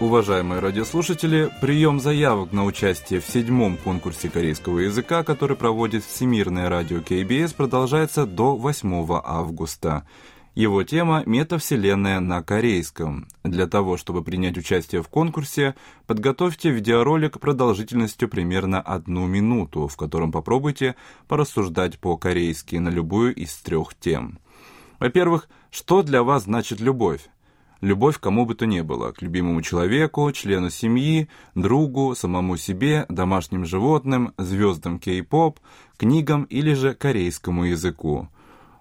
Уважаемые радиослушатели, прием заявок на участие в седьмом конкурсе корейского языка, который проводит Всемирное радио КБС, продолжается до 8 августа. Его тема – метавселенная на корейском. Для того, чтобы принять участие в конкурсе, подготовьте видеоролик продолжительностью примерно одну минуту, в котором попробуйте порассуждать по-корейски на любую из трех тем. Во-первых, что для вас значит любовь? Любовь кому бы то ни было, к любимому человеку, члену семьи, другу, самому себе, домашним животным, звездам кей-поп, книгам или же корейскому языку.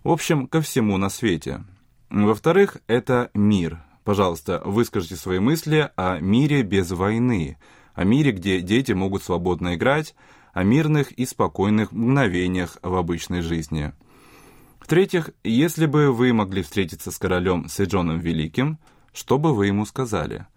В общем, ко всему на свете. Во-вторых, это мир. Пожалуйста, выскажите свои мысли о мире без войны, о мире, где дети могут свободно играть, о мирных и спокойных мгновениях в обычной жизни. В-третьих, если бы вы могли встретиться с королем Сэджоном Великим, что бы вы ему сказали?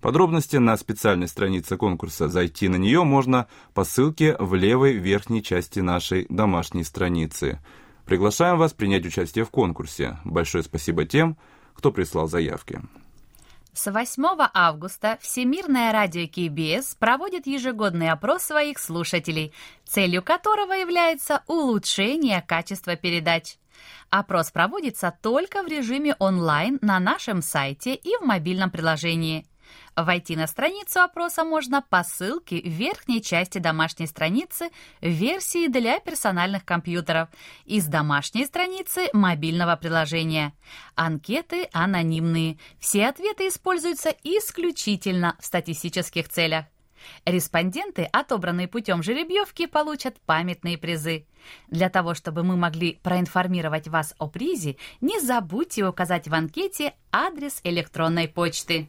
Подробности на специальной странице конкурса. Зайти на нее можно по ссылке в левой верхней части нашей домашней страницы. Приглашаем вас принять участие в конкурсе. Большое спасибо тем, кто прислал заявки. С 8 августа Всемирное радио КБС проводит ежегодный опрос своих слушателей, целью которого является улучшение качества передач. Опрос проводится только в режиме онлайн на нашем сайте и в мобильном приложении. Войти на страницу опроса можно по ссылке в верхней части домашней страницы версии для персональных компьютеров и с домашней страницы мобильного приложения. Анкеты анонимные. Все ответы используются исключительно в статистических целях. Респонденты, отобранные путем жеребьевки, получат памятные призы. Для того, чтобы мы могли проинформировать вас о призе, не забудьте указать в анкете адрес электронной почты.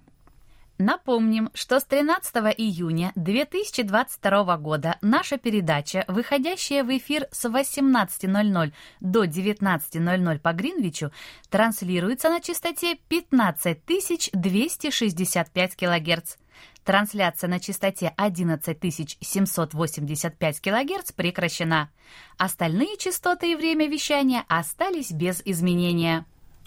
Напомним, что с 13 июня 2022 года наша передача, выходящая в эфир с 18.00 до 19.00 по Гринвичу, транслируется на частоте 15265 кГц. Трансляция на частоте 11785 кГц прекращена. Остальные частоты и время вещания остались без изменения.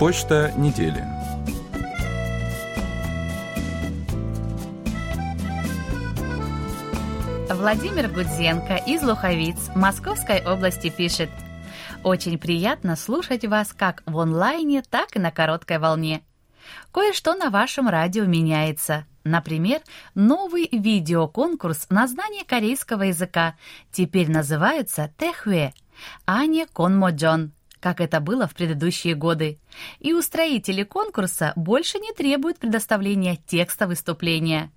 Почта недели. Владимир Гудзенко из Луховиц Московской области пишет. Очень приятно слушать вас как в онлайне, так и на короткой волне. Кое-что на вашем радио меняется. Например, новый видеоконкурс на знание корейского языка теперь называется Тэхуэ, а не Конмоджон как это было в предыдущие годы. И устроители конкурса больше не требуют предоставления текста выступления.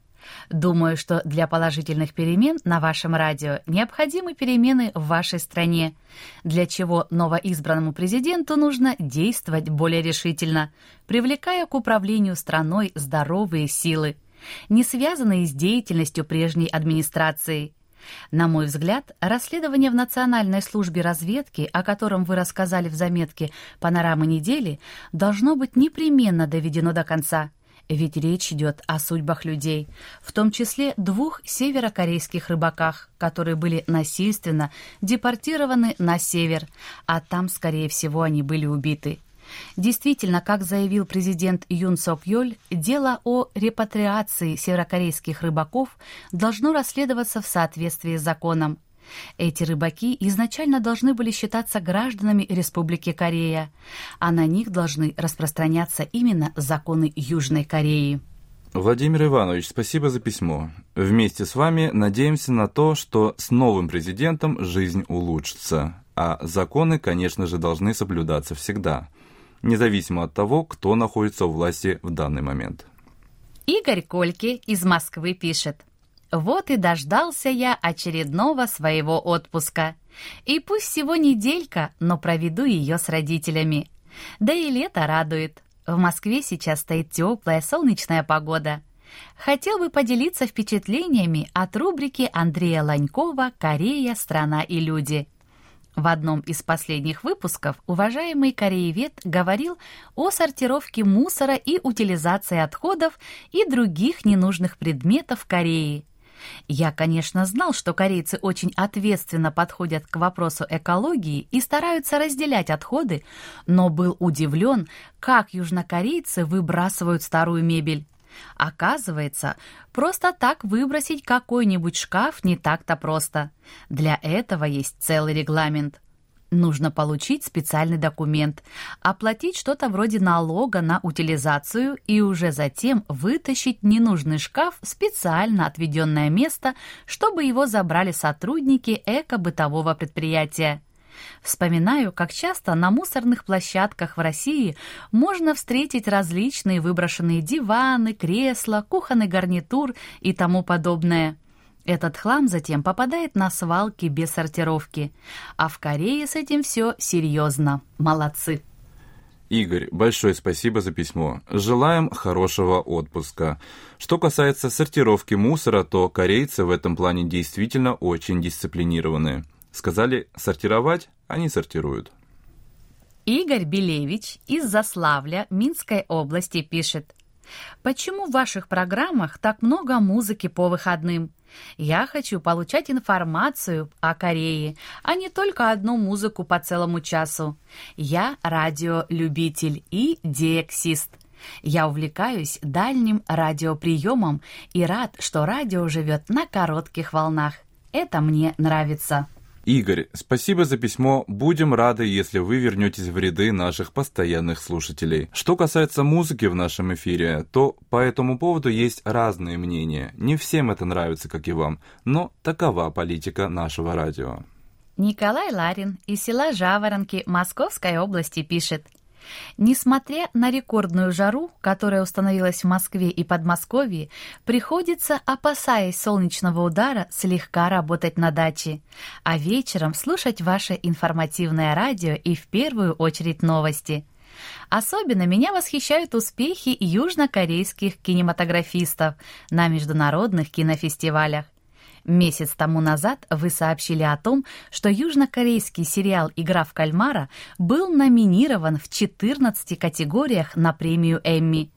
Думаю, что для положительных перемен на вашем радио необходимы перемены в вашей стране, для чего новоизбранному президенту нужно действовать более решительно, привлекая к управлению страной здоровые силы, не связанные с деятельностью прежней администрации – на мой взгляд, расследование в Национальной службе разведки, о котором вы рассказали в заметке «Панорамы недели», должно быть непременно доведено до конца. Ведь речь идет о судьбах людей, в том числе двух северокорейских рыбаках, которые были насильственно депортированы на север, а там, скорее всего, они были убиты. Действительно, как заявил президент Юн Сок Йоль, дело о репатриации северокорейских рыбаков должно расследоваться в соответствии с законом. Эти рыбаки изначально должны были считаться гражданами Республики Корея, а на них должны распространяться именно законы Южной Кореи. Владимир Иванович, спасибо за письмо. Вместе с вами надеемся на то, что с новым президентом жизнь улучшится, а законы, конечно же, должны соблюдаться всегда, независимо от того, кто находится у власти в данный момент. Игорь Кольки из Москвы пишет – вот и дождался я очередного своего отпуска. И пусть всего неделька, но проведу ее с родителями. Да и лето радует. В Москве сейчас стоит теплая солнечная погода. Хотел бы поделиться впечатлениями от рубрики Андрея Ланькова «Корея. Страна и люди». В одном из последних выпусков уважаемый кореевед говорил о сортировке мусора и утилизации отходов и других ненужных предметов в Корее – я, конечно, знал, что корейцы очень ответственно подходят к вопросу экологии и стараются разделять отходы, но был удивлен, как южнокорейцы выбрасывают старую мебель. Оказывается, просто так выбросить какой-нибудь шкаф не так-то просто. Для этого есть целый регламент. Нужно получить специальный документ, оплатить что-то вроде налога на утилизацию и уже затем вытащить ненужный шкаф в специально отведенное место, чтобы его забрали сотрудники эко-бытового предприятия. Вспоминаю, как часто на мусорных площадках в России можно встретить различные выброшенные диваны, кресла, кухонный гарнитур и тому подобное – этот хлам затем попадает на свалки без сортировки. А в Корее с этим все серьезно. Молодцы. Игорь, большое спасибо за письмо. Желаем хорошего отпуска. Что касается сортировки мусора, то корейцы в этом плане действительно очень дисциплинированные. Сказали сортировать, они сортируют. Игорь Белевич из Заславля Минской области пишет. Почему в ваших программах так много музыки по выходным? Я хочу получать информацию о Корее, а не только одну музыку по целому часу. Я радиолюбитель и диексист. Я увлекаюсь дальним радиоприемом и рад, что радио живет на коротких волнах. Это мне нравится. Игорь, спасибо за письмо. Будем рады, если вы вернетесь в ряды наших постоянных слушателей. Что касается музыки в нашем эфире, то по этому поводу есть разные мнения. Не всем это нравится, как и вам, но такова политика нашего радио. Николай Ларин из села Жаворонки Московской области пишет – Несмотря на рекордную жару, которая установилась в Москве и Подмосковье, приходится, опасаясь солнечного удара, слегка работать на даче, а вечером слушать ваше информативное радио и в первую очередь новости. Особенно меня восхищают успехи южнокорейских кинематографистов на международных кинофестивалях. Месяц тому назад вы сообщили о том, что южнокорейский сериал «Игра в кальмара» был номинирован в 14 категориях на премию «Эмми».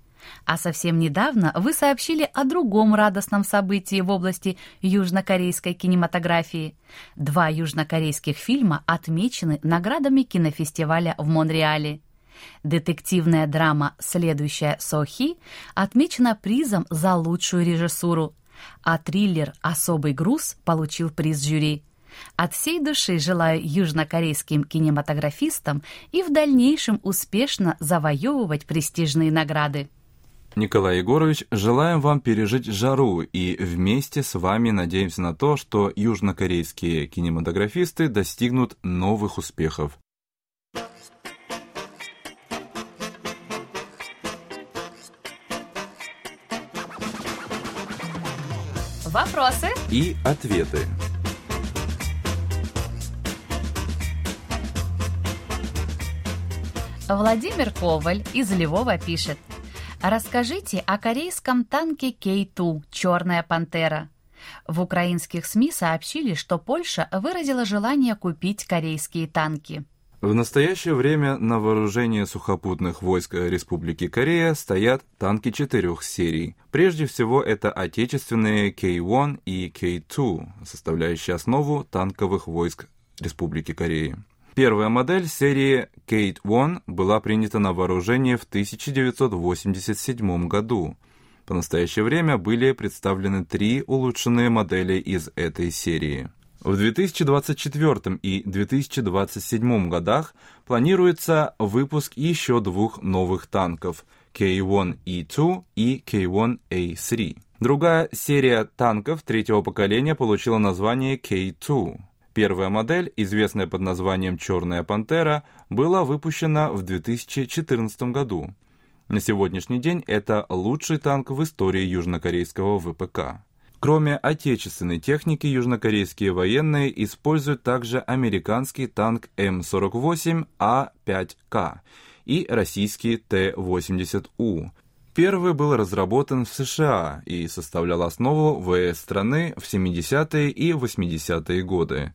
А совсем недавно вы сообщили о другом радостном событии в области южнокорейской кинематографии. Два южнокорейских фильма отмечены наградами кинофестиваля в Монреале. Детективная драма «Следующая Сохи» отмечена призом за лучшую режиссуру – а триллер «Особый груз» получил приз жюри. От всей души желаю южнокорейским кинематографистам и в дальнейшем успешно завоевывать престижные награды. Николай Егорович, желаем вам пережить жару и вместе с вами надеемся на то, что южнокорейские кинематографисты достигнут новых успехов. Вопросы и ответы. Владимир Коваль из Львова пишет. Расскажите о корейском танке Кей-2 «Черная пантера». В украинских СМИ сообщили, что Польша выразила желание купить корейские танки. В настоящее время на вооружении сухопутных войск Республики Корея стоят танки четырех серий. Прежде всего, это отечественные K-1 и K-2, составляющие основу танковых войск Республики Корея. Первая модель серии Kate-1 была принята на вооружение в 1987 году. По настоящее время были представлены три улучшенные модели из этой серии. В 2024 и 2027 годах планируется выпуск еще двух новых танков K1E2 и K1A3. Другая серия танков третьего поколения получила название K2. Первая модель, известная под названием «Черная пантера», была выпущена в 2014 году. На сегодняшний день это лучший танк в истории южнокорейского ВПК. Кроме отечественной техники, южнокорейские военные используют также американский танк М48А5К и российский Т-80У. Первый был разработан в США и составлял основу ВС страны в 70-е и 80-е годы.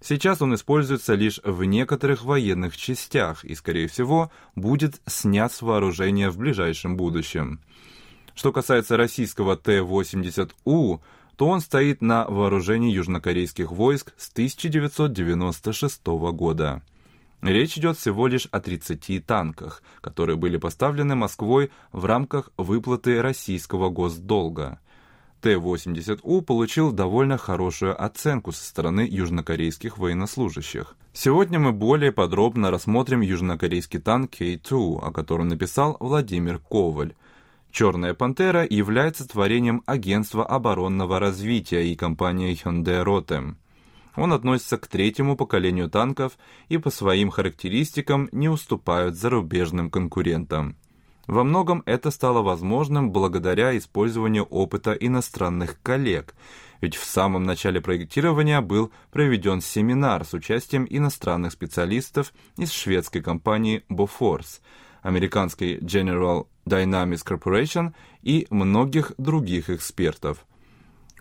Сейчас он используется лишь в некоторых военных частях и, скорее всего, будет снят с вооружения в ближайшем будущем. Что касается российского Т-80У, то он стоит на вооружении южнокорейских войск с 1996 года. Речь идет всего лишь о 30 танках, которые были поставлены Москвой в рамках выплаты российского госдолга. Т-80У получил довольно хорошую оценку со стороны южнокорейских военнослужащих. Сегодня мы более подробно рассмотрим южнокорейский танк К-2, о котором написал Владимир Коваль. «Черная пантера» является творением Агентства оборонного развития и компании Hyundai Rotem. Он относится к третьему поколению танков и по своим характеристикам не уступают зарубежным конкурентам. Во многом это стало возможным благодаря использованию опыта иностранных коллег, ведь в самом начале проектирования был проведен семинар с участием иностранных специалистов из шведской компании Bofors – американской General Dynamics Corporation и многих других экспертов.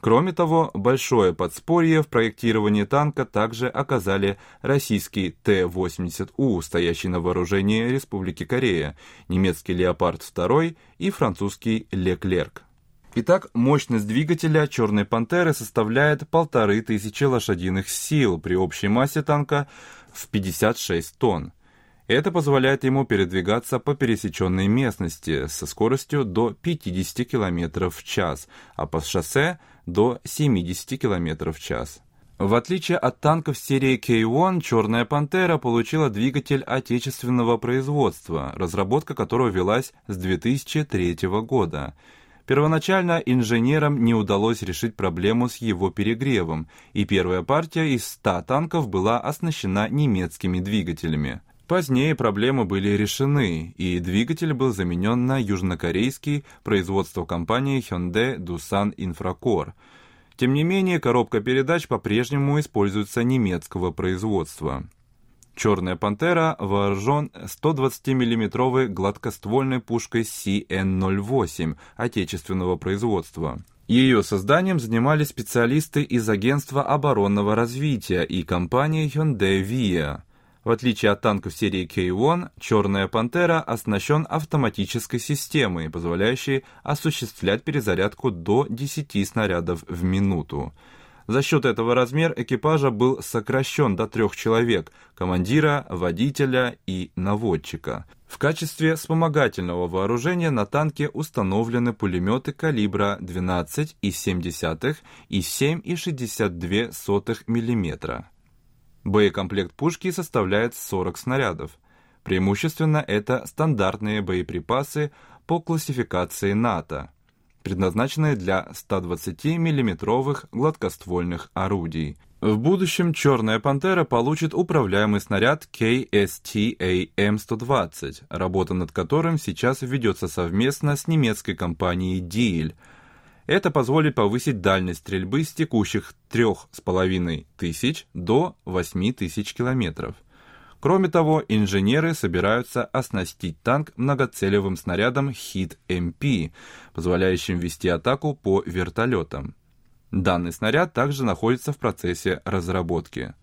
Кроме того, большое подспорье в проектировании танка также оказали российский Т-80У, стоящий на вооружении Республики Корея, немецкий Леопард-2 и французский Леклерк. Итак, мощность двигателя «Черной пантеры» составляет полторы тысячи лошадиных сил при общей массе танка в 56 тонн. Это позволяет ему передвигаться по пересеченной местности со скоростью до 50 км в час, а по шоссе до 70 км в час. В отличие от танков серии K1, «Черная пантера» получила двигатель отечественного производства, разработка которого велась с 2003 года. Первоначально инженерам не удалось решить проблему с его перегревом, и первая партия из 100 танков была оснащена немецкими двигателями. Позднее проблемы были решены, и двигатель был заменен на южнокорейский производство компании Hyundai Dusan Infracore. Тем не менее, коробка передач по-прежнему используется немецкого производства. «Черная пантера» вооружен 120 миллиметровой гладкоствольной пушкой CN-08 отечественного производства. Ее созданием занимались специалисты из Агентства оборонного развития и компании Hyundai Via. В отличие от танков серии K1, «Черная пантера» оснащен автоматической системой, позволяющей осуществлять перезарядку до 10 снарядов в минуту. За счет этого размер экипажа был сокращен до трех человек – командира, водителя и наводчика. В качестве вспомогательного вооружения на танке установлены пулеметы калибра 12,7 и 7,62 мм. Боекомплект пушки составляет 40 снарядов. Преимущественно это стандартные боеприпасы по классификации НАТО, предназначенные для 120 миллиметровых гладкоствольных орудий. В будущем «Черная пантера» получит управляемый снаряд KSTA-M120, работа над которым сейчас ведется совместно с немецкой компанией Диель – это позволит повысить дальность стрельбы с текущих 3,5 тысяч до 8 тысяч километров. Кроме того, инженеры собираются оснастить танк многоцелевым снарядом HIT-MP, позволяющим вести атаку по вертолетам. Данный снаряд также находится в процессе разработки.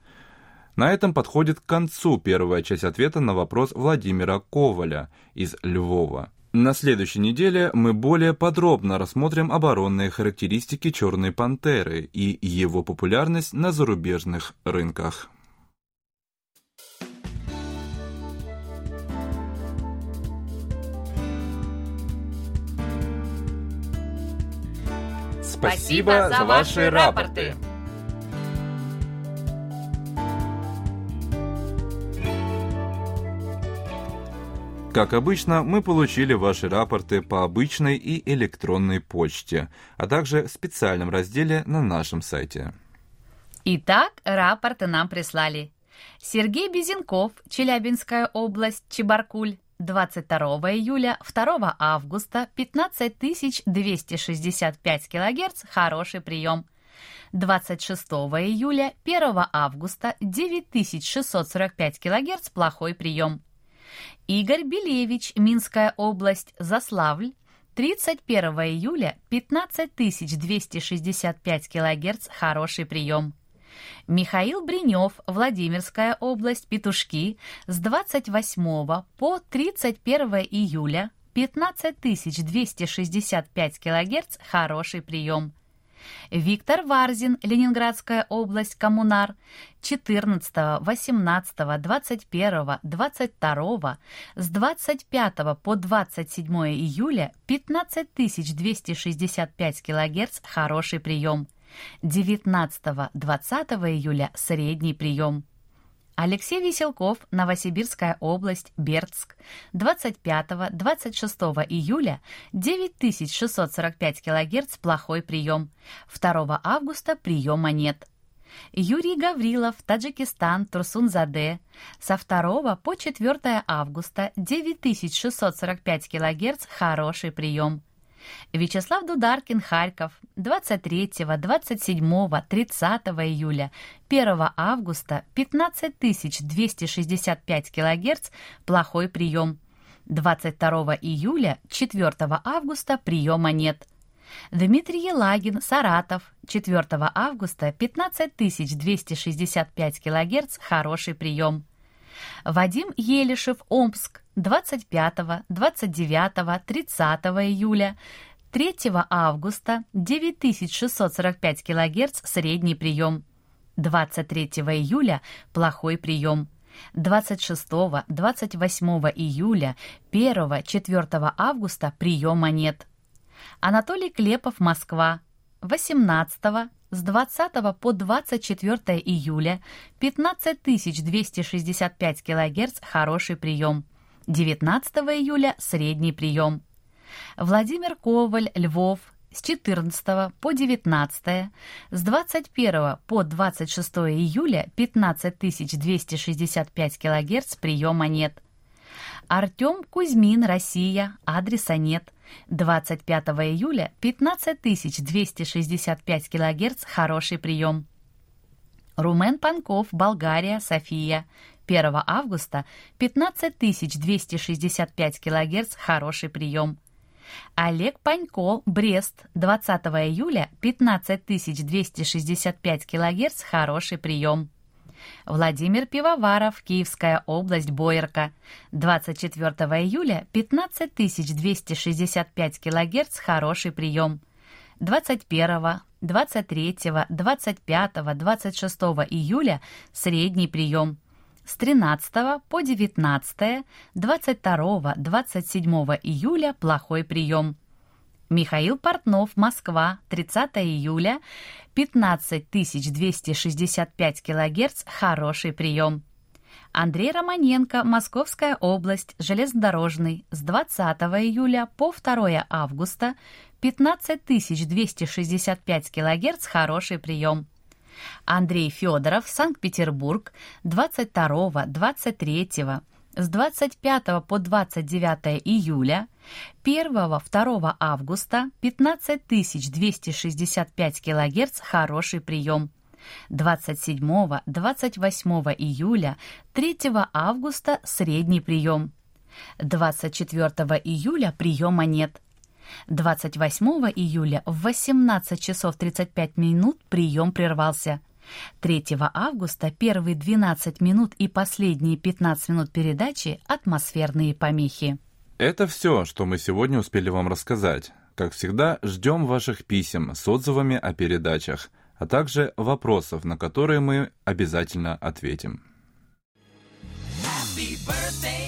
На этом подходит к концу первая часть ответа на вопрос Владимира Коваля из Львова. На следующей неделе мы более подробно рассмотрим оборонные характеристики «Черной пантеры» и его популярность на зарубежных рынках. Спасибо за ваши рапорты! Как обычно, мы получили ваши рапорты по обычной и электронной почте, а также в специальном разделе на нашем сайте. Итак, рапорты нам прислали. Сергей Безенков, Челябинская область, Чебаркуль, 22 июля, 2 августа, 15265 килогерц, хороший прием. 26 июля, 1 августа, 9645 килогерц, плохой прием. Игорь Белевич, Минская область, Заславль, 31 июля 15265 кГц, хороший прием. Михаил Бринев, Владимирская область, Петушки, с 28 по 31 июля 15265 кГц, хороший прием. Виктор Варзин, Ленинградская область, Коммунар, 14, 18, 21, 22, с 25 по 27 июля 15265 кГц, хороший прием. 19-20 июля средний прием. Алексей Веселков, Новосибирская область, Бердск, 25-26 июля 9645 кГц плохой прием. 2 августа приема нет. Юрий Гаврилов, Таджикистан, Турсунзаде, со 2 по 4 августа 9645 кГц хороший прием. Вячеслав Дударкин, Харьков, 23, 27, 30 июля, 1 августа, 15265 кГц, плохой прием. 22 июля, 4 августа приема нет. Дмитрий Елагин, Саратов, 4 августа, 15265 кГц, хороший прием. Вадим Елишев, Омск, 25, 29, 30 июля, 3 августа 9645 кГц средний прием, 23 июля плохой прием, 26, 28 июля, 1, 4 августа приема нет. Анатолий Клепов, Москва, 18, с 20 по 24 июля 15265 кГц хороший прием. 19 июля средний прием. Владимир Коваль, Львов, с 14 по 19, с 21 по 26 июля 15265 кГц приема нет. Артем Кузьмин, Россия, адреса нет. 25 июля 15265 кГц, хороший прием. Румен Панков, Болгария, София. 1 августа 15265 кГц, хороший прием. Олег Панько, Брест, 20 июля 15265 кГц, хороший прием. Владимир Пивоваров, Киевская область, Боярка. 24 июля 15265 кГц, хороший прием. 21, 23, 25, 26 июля средний прием. С 13 по 19, 22, 27 июля плохой прием. Михаил Портнов, Москва, 30 июля, 15265 кГц, хороший прием. Андрей Романенко, Московская область, железнодорожный, с 20 июля по 2 августа, 15265 кГц, хороший прием. Андрей Федоров, Санкт-Петербург, 22-23 с 25 по 29 июля, 1-2 августа 15265 кГц хороший прием. 27-28 июля, 3 августа средний прием. 24 июля приема нет. 28 июля в 18 часов 35 минут прием прервался. 3 августа первые 12 минут и последние 15 минут передачи «Атмосферные помехи». Это все, что мы сегодня успели вам рассказать. Как всегда, ждем ваших писем с отзывами о передачах, а также вопросов, на которые мы обязательно ответим. Happy birthday.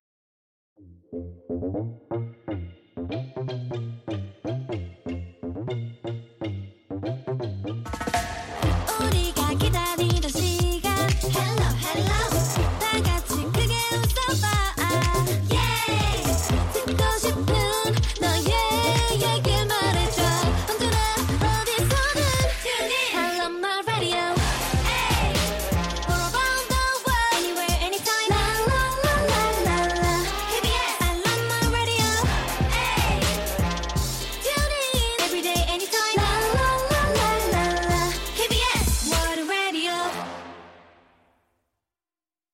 Thank you.